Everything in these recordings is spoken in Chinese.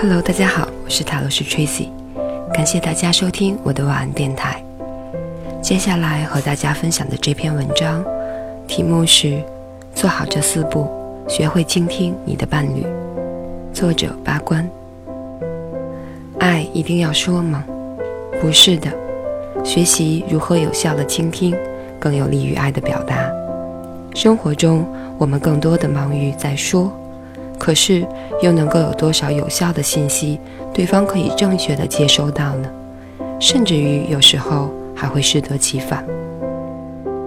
Hello，大家好，我是塔罗斯 Tracy，感谢大家收听我的晚安电台。接下来和大家分享的这篇文章，题目是“做好这四步，学会倾听你的伴侣”，作者八关。爱一定要说吗？不是的，学习如何有效的倾听，更有利于爱的表达。生活中，我们更多的忙于在说。可是，又能够有多少有效的信息，对方可以正确的接收到呢？甚至于有时候还会适得其反。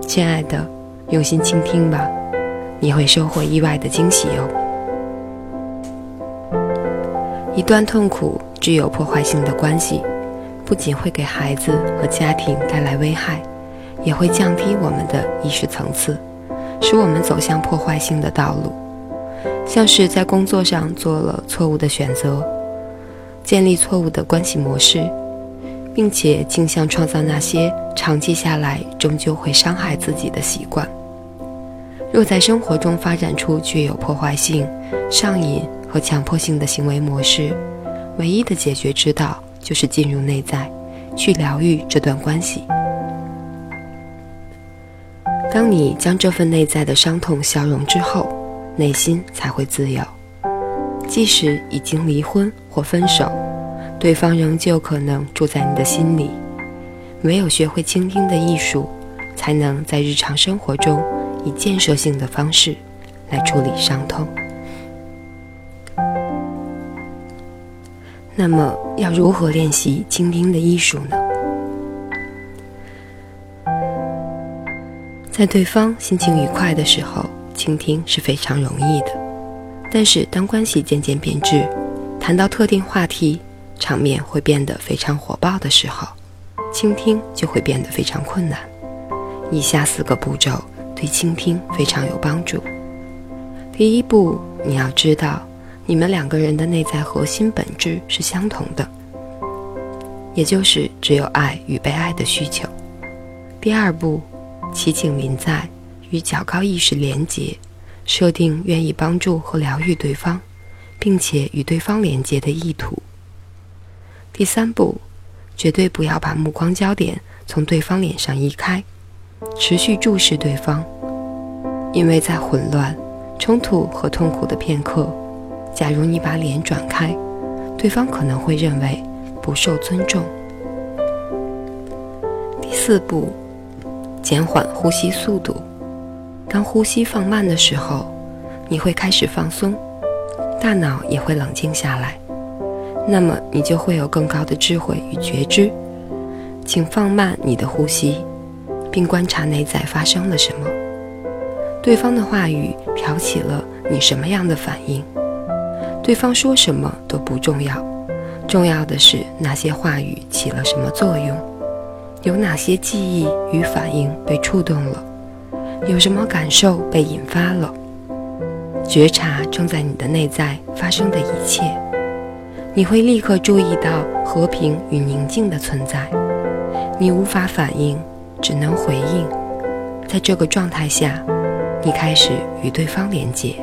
亲爱的，用心倾听吧，你会收获意外的惊喜哦。一段痛苦、具有破坏性的关系，不仅会给孩子和家庭带来危害，也会降低我们的意识层次，使我们走向破坏性的道路。像是在工作上做了错误的选择，建立错误的关系模式，并且镜像创造那些长期下来终究会伤害自己的习惯。若在生活中发展出具有破坏性、上瘾和强迫性的行为模式，唯一的解决之道就是进入内在，去疗愈这段关系。当你将这份内在的伤痛消融之后，内心才会自由，即使已经离婚或分手，对方仍旧可能住在你的心里。唯有学会倾听的艺术，才能在日常生活中以建设性的方式来处理伤痛。那么，要如何练习倾听的艺术呢？在对方心情愉快的时候。倾听是非常容易的，但是当关系渐渐变质，谈到特定话题，场面会变得非常火爆的时候，倾听就会变得非常困难。以下四个步骤对倾听非常有帮助。第一步，你要知道你们两个人的内在核心本质是相同的，也就是只有爱与被爱的需求。第二步，祈请临在。与较高意识连结，设定愿意帮助和疗愈对方，并且与对方连接的意图。第三步，绝对不要把目光焦点从对方脸上移开，持续注视对方，因为在混乱、冲突和痛苦的片刻，假如你把脸转开，对方可能会认为不受尊重。第四步，减缓呼吸速度。当呼吸放慢的时候，你会开始放松，大脑也会冷静下来，那么你就会有更高的智慧与觉知。请放慢你的呼吸，并观察内在发生了什么。对方的话语挑起了你什么样的反应？对方说什么都不重要，重要的是那些话语起了什么作用，有哪些记忆与反应被触动了。有什么感受被引发了？觉察正在你的内在发生的一切，你会立刻注意到和平与宁静的存在。你无法反应，只能回应。在这个状态下，你开始与对方连接。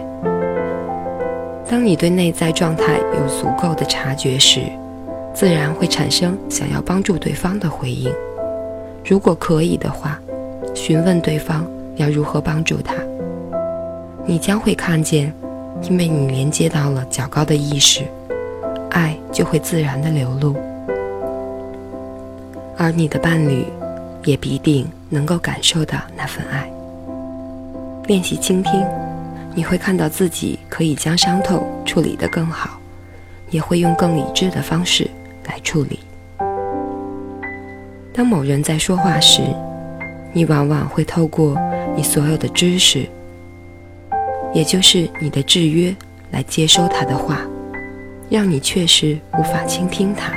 当你对内在状态有足够的察觉时，自然会产生想要帮助对方的回应。如果可以的话，询问对方。要如何帮助他？你将会看见，因为你连接到了较高的意识，爱就会自然的流露，而你的伴侣也必定能够感受到那份爱。练习倾听，你会看到自己可以将伤痛处理得更好，也会用更理智的方式来处理。当某人在说话时，你往往会透过。你所有的知识，也就是你的制约，来接收他的话，让你确实无法倾听他。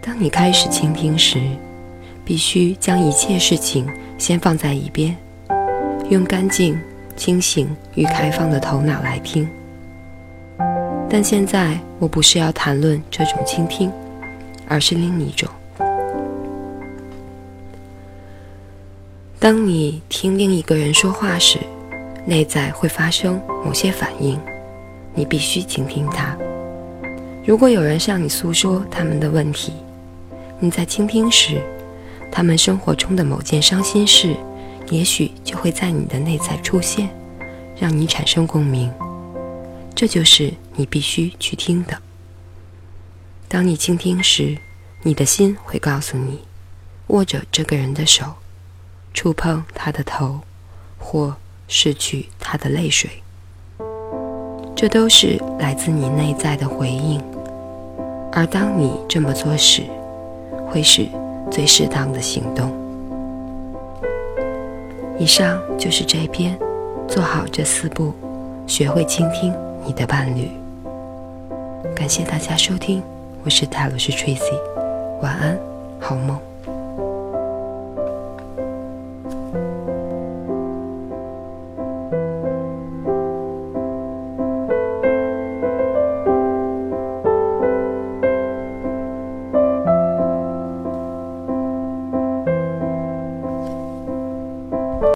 当你开始倾听时，必须将一切事情先放在一边，用干净、清醒与开放的头脑来听。但现在我不是要谈论这种倾听，而是另一种。当你听另一个人说话时，内在会发生某些反应，你必须倾听他。如果有人向你诉说他们的问题，你在倾听时，他们生活中的某件伤心事，也许就会在你的内在出现，让你产生共鸣。这就是你必须去听的。当你倾听时，你的心会告诉你：握着这个人的手，触碰他的头，或拭去他的泪水，这都是来自你内在的回应。而当你这么做时，会是最适当的行动。以上就是这篇，做好这四步，学会倾听你的伴侣。感谢大家收听，我是泰罗斯 Tracy，晚安，好梦。